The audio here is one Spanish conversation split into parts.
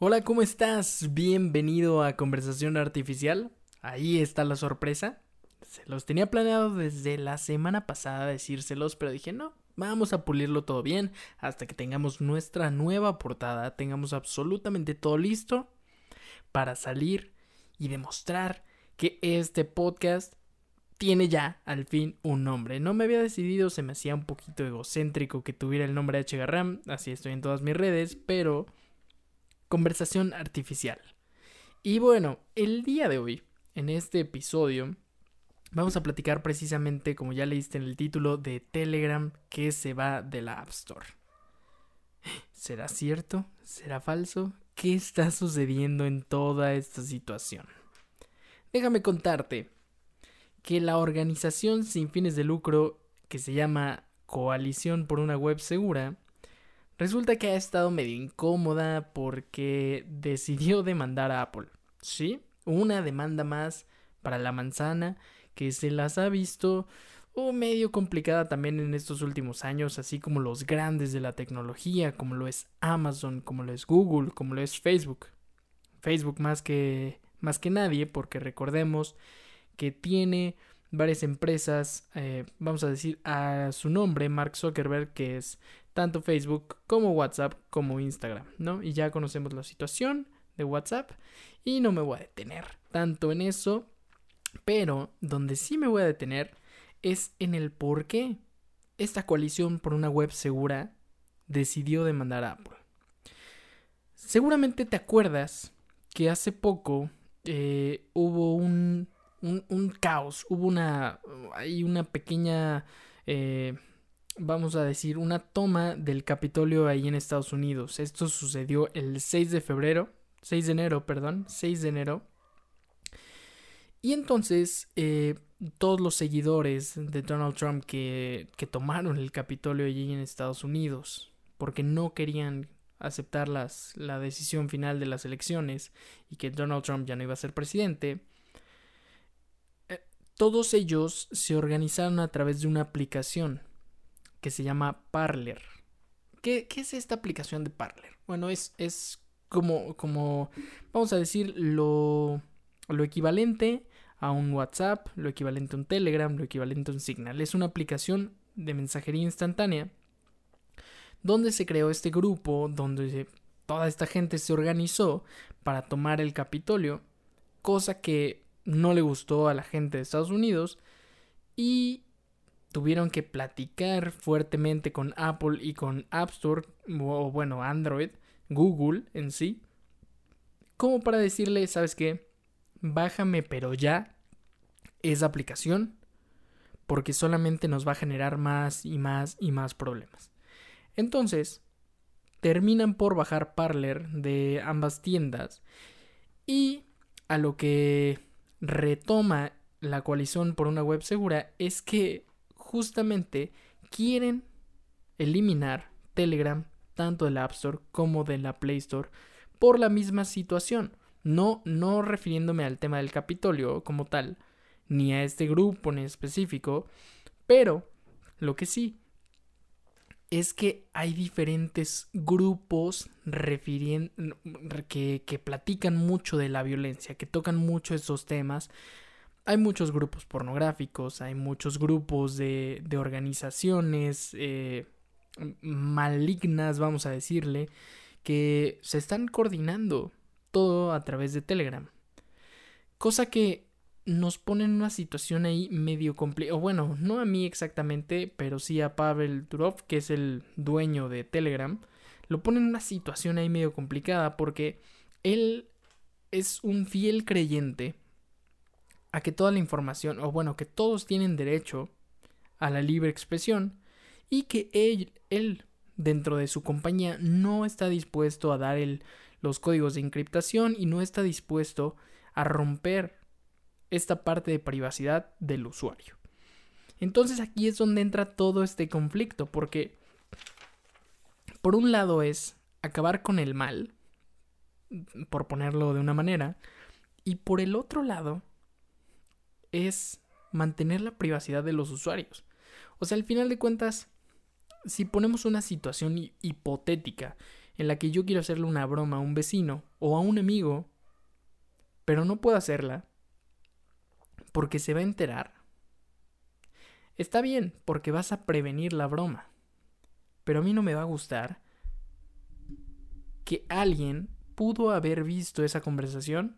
Hola, ¿cómo estás? Bienvenido a Conversación Artificial. Ahí está la sorpresa. Se los tenía planeado desde la semana pasada decírselos, pero dije no, vamos a pulirlo todo bien hasta que tengamos nuestra nueva portada, tengamos absolutamente todo listo para salir y demostrar que este podcast tiene ya al fin un nombre. No me había decidido, se me hacía un poquito egocéntrico que tuviera el nombre de H. Así estoy en todas mis redes, pero conversación artificial. Y bueno, el día de hoy, en este episodio, vamos a platicar precisamente, como ya leíste en el título, de Telegram que se va de la App Store. ¿Será cierto? ¿Será falso? ¿Qué está sucediendo en toda esta situación? Déjame contarte que la organización sin fines de lucro que se llama Coalición por una Web Segura resulta que ha estado medio incómoda porque decidió demandar a Apple. ¿Sí? Una demanda más para la manzana que se las ha visto o medio complicada también en estos últimos años, así como los grandes de la tecnología, como lo es Amazon, como lo es Google, como lo es Facebook. Facebook más que más que nadie, porque recordemos que tiene varias empresas, eh, vamos a decir a su nombre, Mark Zuckerberg, que es tanto Facebook como WhatsApp como Instagram, ¿no? Y ya conocemos la situación de WhatsApp y no me voy a detener tanto en eso, pero donde sí me voy a detener es en el por qué esta coalición por una web segura decidió demandar a Apple. Seguramente te acuerdas que hace poco eh, hubo un, un, caos, hubo una, hay una pequeña, eh, vamos a decir, una toma del Capitolio ahí en Estados Unidos. Esto sucedió el 6 de febrero, 6 de enero, perdón, 6 de enero. Y entonces eh, todos los seguidores de Donald Trump que, que tomaron el Capitolio allí en Estados Unidos, porque no querían aceptar las, la decisión final de las elecciones y que Donald Trump ya no iba a ser presidente, eh, todos ellos se organizaron a través de una aplicación que se llama Parler. ¿Qué, qué es esta aplicación de Parler? Bueno, es, es como, como, vamos a decir, lo, lo equivalente a un WhatsApp, lo equivalente a un Telegram, lo equivalente a un Signal. Es una aplicación de mensajería instantánea donde se creó este grupo, donde toda esta gente se organizó para tomar el Capitolio, cosa que no le gustó a la gente de Estados Unidos y tuvieron que platicar fuertemente con Apple y con App Store, o bueno, Android, Google en sí, como para decirle, ¿sabes qué? Bájame pero ya esa aplicación, porque solamente nos va a generar más y más y más problemas. Entonces, terminan por bajar Parler de ambas tiendas y a lo que retoma la coalición por una web segura es que justamente quieren eliminar Telegram tanto de la App Store como de la Play Store por la misma situación. No, no refiriéndome al tema del Capitolio como tal, ni a este grupo en específico, pero lo que sí es que hay diferentes grupos que, que platican mucho de la violencia, que tocan mucho esos temas. Hay muchos grupos pornográficos, hay muchos grupos de, organizaciones eh, malignas, vamos a decirle, que se están coordinando todo a través de Telegram. Cosa que nos pone en una situación ahí medio complicada. O bueno, no a mí exactamente, pero sí a Pavel Durov, que es el dueño de Telegram. Lo pone en una situación ahí medio complicada porque él es un fiel creyente a que toda la información, o bueno, que todos tienen derecho a la libre expresión y que él, él dentro de su compañía no está dispuesto a dar el, los códigos de encriptación y no está dispuesto a romper esta parte de privacidad del usuario. Entonces aquí es donde entra todo este conflicto, porque por un lado es acabar con el mal, por ponerlo de una manera, y por el otro lado es mantener la privacidad de los usuarios. O sea, al final de cuentas, si ponemos una situación hipotética en la que yo quiero hacerle una broma a un vecino o a un amigo, pero no puedo hacerla porque se va a enterar. Está bien, porque vas a prevenir la broma. Pero a mí no me va a gustar que alguien pudo haber visto esa conversación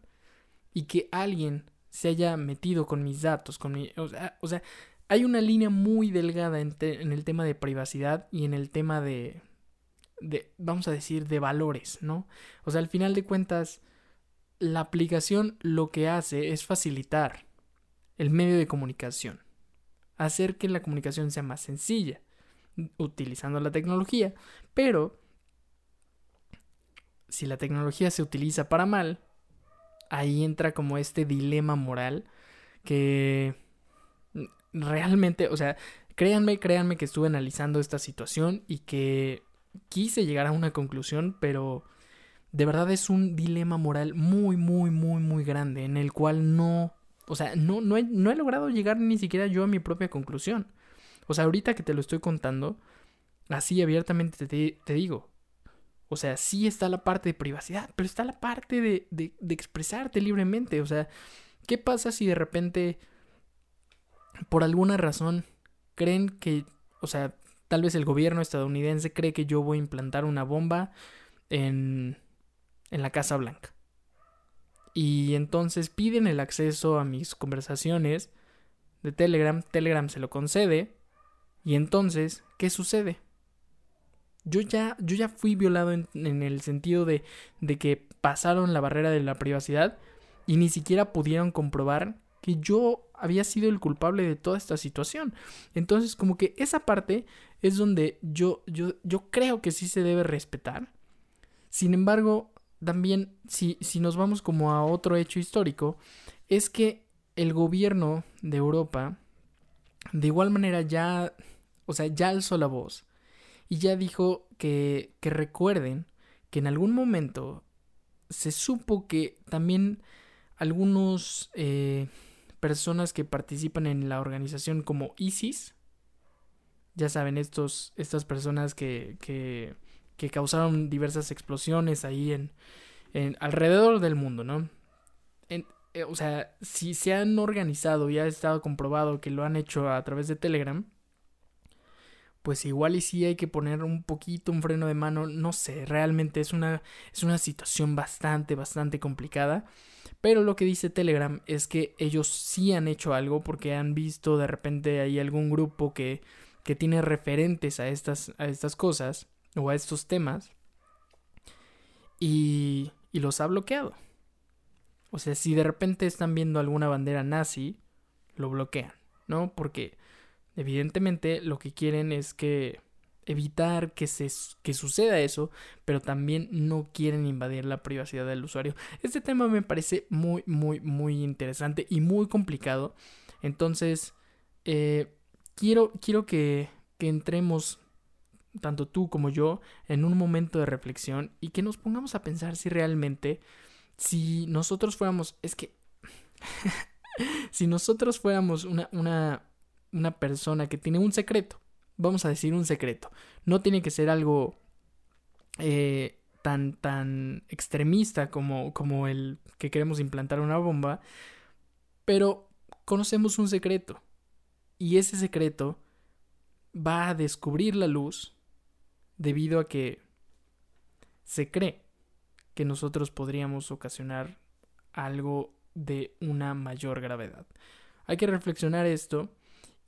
y que alguien se haya metido con mis datos, con mi, o, sea, hay una línea muy delgada en, en, el tema de privacidad y en el tema de, de, vamos a decir, de valores, ¿no? O sea, al final de cuentas, la aplicación lo que hace es facilitar el medio de comunicación, hacer que la comunicación sea más sencilla, utilizando la tecnología, pero si la tecnología se utiliza para mal, ahí entra como este dilema moral que realmente, o sea, créanme, créanme que estuve analizando esta situación y que quise llegar a una conclusión, pero de verdad es un dilema moral muy, muy, muy, muy grande en el cual no, o sea, no, no, he, no he logrado llegar ni siquiera yo a mi propia conclusión. O sea, ahorita que te lo estoy contando, así abiertamente te, te digo, o sea, sí está la parte de privacidad, pero está la parte de, de, de, expresarte libremente. O sea, ¿qué pasa si de repente, por alguna razón, creen que, o sea, tal vez el gobierno estadounidense cree que yo voy a implantar una bomba en, en la Casa Blanca? Y entonces piden el acceso a mis conversaciones de Telegram, Telegram se lo concede, y entonces, ¿qué sucede? Yo ya, yo ya fui violado en, el sentido de, de que pasaron la barrera de la privacidad y ni siquiera pudieron comprobar que yo había sido el culpable de toda esta situación. Entonces, como que esa parte es donde yo, yo, yo creo que sí se debe respetar. Sin embargo, también, si, si nos vamos como a otro hecho histórico, es que el gobierno de Europa, de igual manera, ya, o sea, ya alzó la voz y ya dijo que, que recuerden que en algún momento se supo que también algunos eh, personas que participan en la organización como ISIS, ya saben, estos, estas personas que, que, que causaron diversas explosiones ahí en, en alrededor del mundo, ¿no? Eh, o sea, si se han organizado y ha estado comprobado que lo han hecho a través de Telegram, pues igual y sí hay que poner un poquito un freno de mano, no sé, realmente es una, es una situación bastante, bastante complicada. Pero lo que dice Telegram es que ellos sí han hecho algo porque han visto de repente hay algún grupo que, que tiene referentes a estas, a estas cosas o a estos temas y, y los ha bloqueado. O sea, si de repente están viendo alguna bandera nazi, lo bloquean, ¿no? Porque Evidentemente lo que quieren es que evitar que, se, que suceda eso, pero también no quieren invadir la privacidad del usuario. Este tema me parece muy, muy, muy interesante y muy complicado. Entonces, eh, quiero, quiero que, que entremos, tanto tú como yo, en un momento de reflexión y que nos pongamos a pensar si realmente, si nosotros fuéramos, es que, si nosotros fuéramos una, una, una persona que tiene un secreto, vamos a decir un secreto, no tiene que ser algo eh, tan, tan extremista como, como el que queremos implantar una bomba, pero conocemos un secreto y ese secreto va a descubrir la luz debido a que se cree que nosotros podríamos ocasionar algo de una mayor gravedad. Hay que reflexionar esto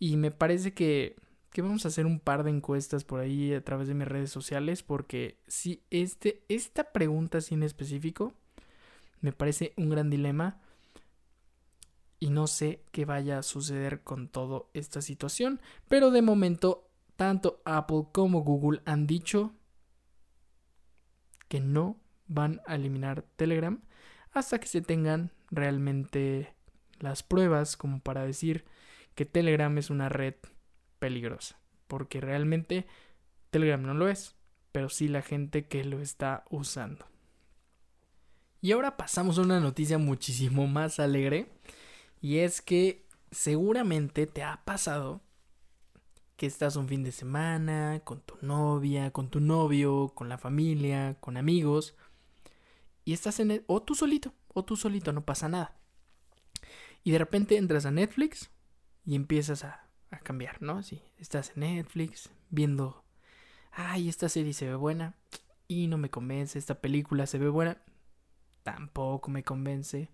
y me parece que, que vamos a hacer un par de encuestas por ahí a través de mis redes sociales porque si este, esta pregunta sin específico me parece un gran dilema y no sé qué vaya a suceder con toda esta situación, pero de momento tanto Apple como Google han dicho que no van a eliminar Telegram hasta que se tengan realmente las pruebas como para decir que Telegram es una red peligrosa, porque realmente Telegram no lo es, pero sí la gente que lo está usando. Y ahora pasamos a una noticia muchísimo más alegre, y es que seguramente te ha pasado que estás un fin de semana con tu novia, con tu novio, con la familia, con amigos, y estás en... El, o tú solito, o tú solito, no pasa nada. Y de repente entras a Netflix y empiezas a, a cambiar, ¿no? Sí, estás en Netflix viendo, ay, esta serie se ve buena y no me convence, esta película se ve buena, tampoco me convence.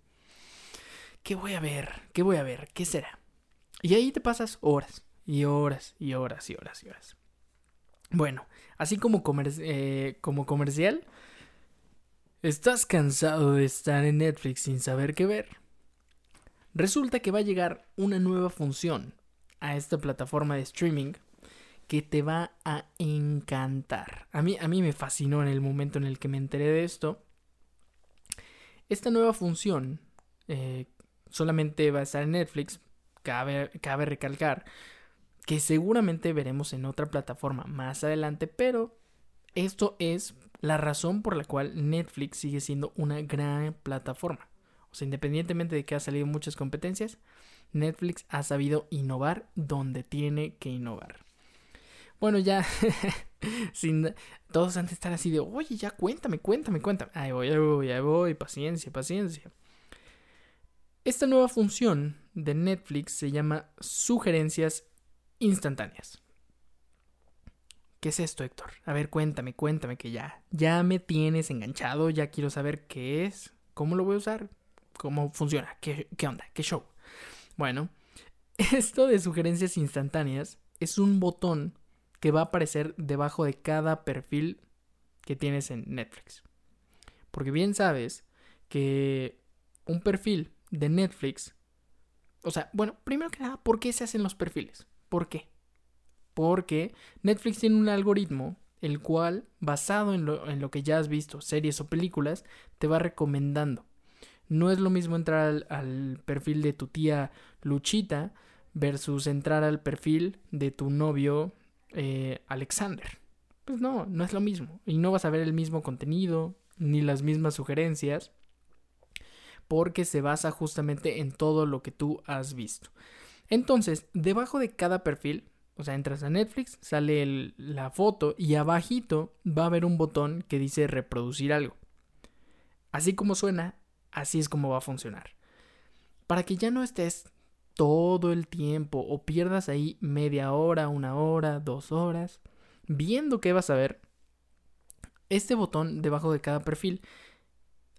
¿Qué voy a ver? ¿Qué voy a ver? ¿Qué será? Y ahí te pasas horas y horas y horas y horas y horas. Bueno, así como, eh, como comercial, ¿estás cansado de estar en Netflix sin saber qué ver? Resulta que va a llegar una nueva función a esta plataforma de streaming que te va a encantar. A mí, a mí me fascinó en el momento en el que me enteré de esto. Esta nueva función eh, solamente va a estar en Netflix. Cabe, cabe recalcar que seguramente veremos en otra plataforma más adelante, pero esto es la razón por la cual Netflix sigue siendo una gran plataforma. O sea, independientemente de que ha salido muchas competencias, Netflix ha sabido innovar donde tiene que innovar. Bueno, ya, sin, todos antes estar así de, oye, ya cuéntame, cuéntame, cuéntame. Ahí voy, ahí voy, ahí voy, paciencia, paciencia. Esta nueva función de Netflix se llama sugerencias instantáneas. ¿Qué es esto, Héctor? A ver, cuéntame, cuéntame que ya, ya me tienes enganchado, ya quiero saber qué es, cómo lo voy a usar, cómo funciona, qué, qué onda, qué show. Bueno, esto de sugerencias instantáneas es un botón que va a aparecer debajo de cada perfil que tienes en Netflix. Porque bien sabes que un perfil de Netflix, o sea, bueno, primero que nada, ¿por qué se hacen los perfiles? ¿Por qué? Porque Netflix tiene un algoritmo el cual, basado en lo, que ya has visto, series o películas, te va recomendando. No es lo mismo entrar al, perfil de tu tía Luchita versus entrar al perfil de tu novio eh, Alexander. Pues no, no es lo mismo. Y no vas a ver el mismo contenido, ni las mismas sugerencias, porque se basa justamente en todo lo que tú has visto. Entonces, debajo de cada perfil, o sea, entras a Netflix, sale la foto y abajito va a haber un botón que dice reproducir algo. Así como suena, así es como va a funcionar. Para que ya no estés todo el tiempo o pierdas ahí media hora, una hora, dos horas, viendo qué vas a ver, este botón debajo de cada perfil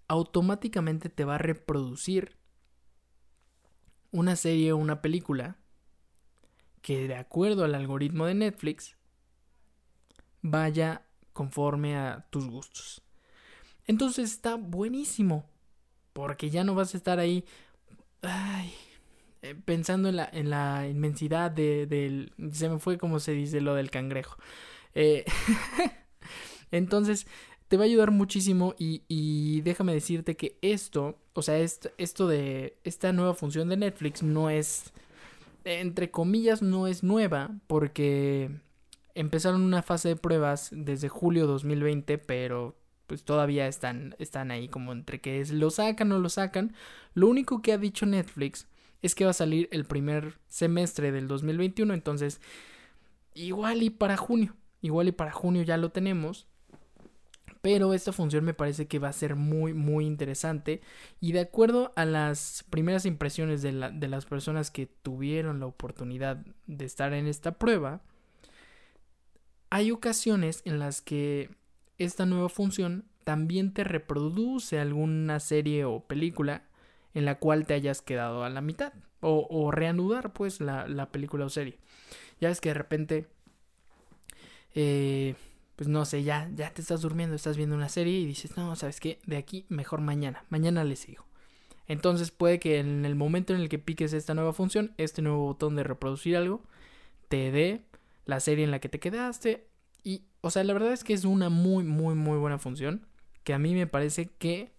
automáticamente te va a reproducir una serie o una película que de acuerdo al algoritmo de Netflix vaya conforme a tus gustos. Entonces está buenísimo porque ya no vas a estar ahí eh, pensando en la, en la inmensidad de, del... Se me fue como se dice lo del cangrejo. Eh, entonces te va a ayudar muchísimo y, y déjame decirte que esto o sea, esto, de esta nueva función de Netflix no es, entre comillas, no es nueva porque empezaron una fase de pruebas desde julio 2020, pero pues todavía están, están ahí como entre que lo sacan o lo sacan. Lo único que ha dicho Netflix es que va a salir el primer semestre del 2021, entonces igual y para junio, igual y para junio ya lo tenemos. Pero esta función me parece que va a ser muy, muy interesante. Y de acuerdo a las primeras impresiones de, de las personas que tuvieron la oportunidad de estar en esta prueba, hay ocasiones en las que esta nueva función también te reproduce alguna serie o película en la cual te hayas quedado a la mitad. O, reanudar pues la, la, película o serie. Ya es que de repente eh, pues no sé, ya, ya te estás durmiendo, estás viendo una serie y dices, no, ¿sabes qué? De aquí mejor mañana, mañana le sigo. Entonces puede que en el momento en el que piques esta nueva función, este nuevo botón de reproducir algo, te dé la serie en la que te quedaste. O sea, la verdad es que es una muy, muy, muy buena función. Que a mí me parece que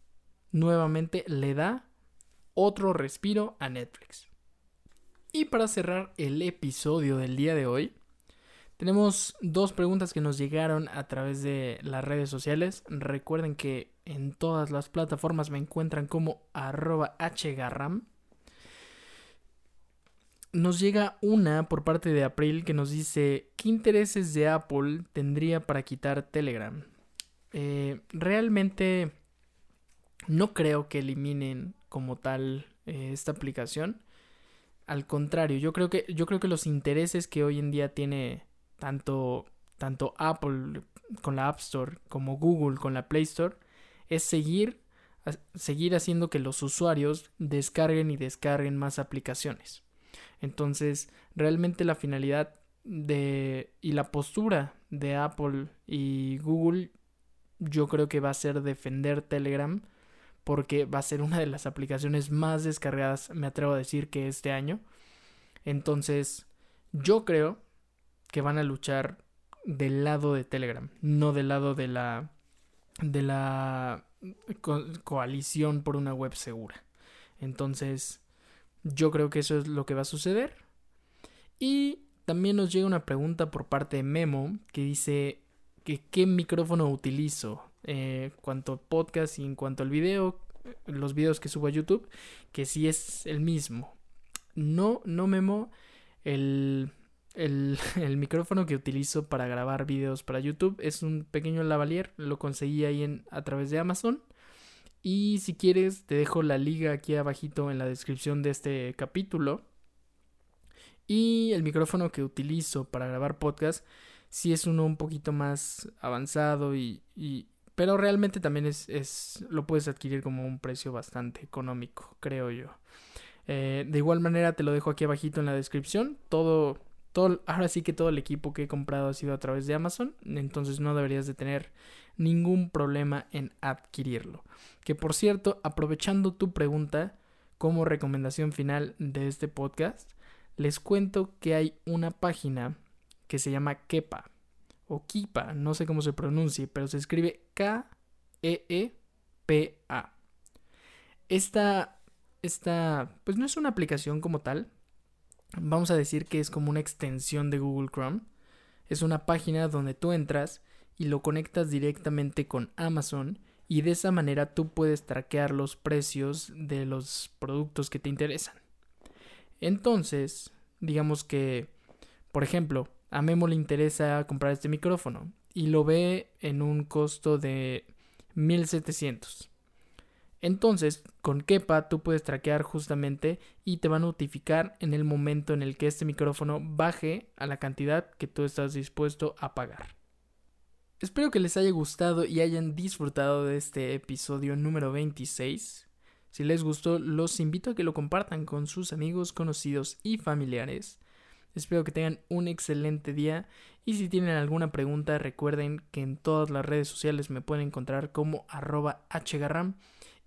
nuevamente le da otro respiro a Netflix. Y para cerrar el episodio del día de hoy, tenemos dos preguntas que nos llegaron a través de las redes sociales. Recuerden que en todas las plataformas me encuentran como arroba hgarram. Nos llega una por parte de April que nos dice, ¿qué intereses de Apple tendría para quitar Telegram? Eh, realmente no creo que eliminen como tal eh, esta aplicación. Al contrario, yo creo que yo creo que los intereses que hoy en día tiene tanto tanto Apple con la App Store como Google con la Play Store es seguir seguir haciendo que los usuarios descarguen y descarguen más aplicaciones. Entonces, realmente la finalidad de y la postura de Apple y Google yo creo que va a ser defender Telegram porque va a ser una de las aplicaciones más descargadas, me atrevo a decir que este año. Entonces, yo creo que van a luchar del lado de Telegram, no del lado de la de la coalición por una web segura. Entonces, yo creo que eso es lo que va a suceder. Y también nos llega una pregunta por parte de Memo que dice que qué micrófono utilizo eh, cuanto podcast y en cuanto al video, los videos que subo a YouTube, que sí es el mismo. No, no Memo, el, el, el, micrófono que utilizo para grabar videos para YouTube es un pequeño lavalier, lo conseguí ahí en, a través de Amazon. Y si quieres, te dejo la liga aquí abajito en la descripción de este capítulo. Y el micrófono que utilizo para grabar podcast, sí es uno un poquito más avanzado y, y pero realmente también es, es, lo puedes adquirir como un precio bastante económico, creo yo. Eh, de igual manera te lo dejo aquí abajito en la descripción. Todo, todo, ahora sí que todo el equipo que he comprado ha sido a través de Amazon, entonces no deberías de tener ningún problema en adquirirlo. Que por cierto, aprovechando tu pregunta como recomendación final de este podcast, les cuento que hay una página que se llama Kepa o Kipa, no sé cómo se pronuncie, pero se escribe K-E-E-P-A. Esta, esta, pues no es una aplicación como tal, vamos a decir que es como una extensión de Google Chrome. Es una página donde tú entras y lo conectas directamente con Amazon y de esa manera tú puedes traquear los precios de los productos que te interesan. Entonces, digamos que, por ejemplo, a Memo le interesa comprar este micrófono y lo ve en un costo de 1700. Entonces, con Kepa tú puedes traquear justamente y te va a notificar en el momento en el que este micrófono baje a la cantidad que tú estás dispuesto a pagar. Espero que les haya gustado y hayan disfrutado de este episodio número 26. Si les gustó, los invito a que lo compartan con sus amigos, conocidos y familiares. Espero que tengan un excelente día y si tienen alguna pregunta recuerden que en todas las redes sociales me pueden encontrar como arroba hgarram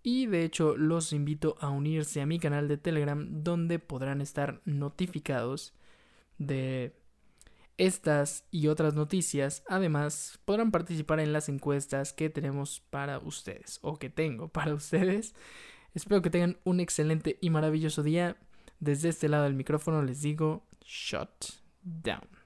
y de hecho los invito a unirse a mi canal de Telegram donde podrán estar notificados de estas y otras noticias. Además podrán participar en las encuestas que tenemos para ustedes o que tengo para ustedes. Espero que tengan un excelente y maravilloso día. Desde este lado del micrófono les digo, shut down.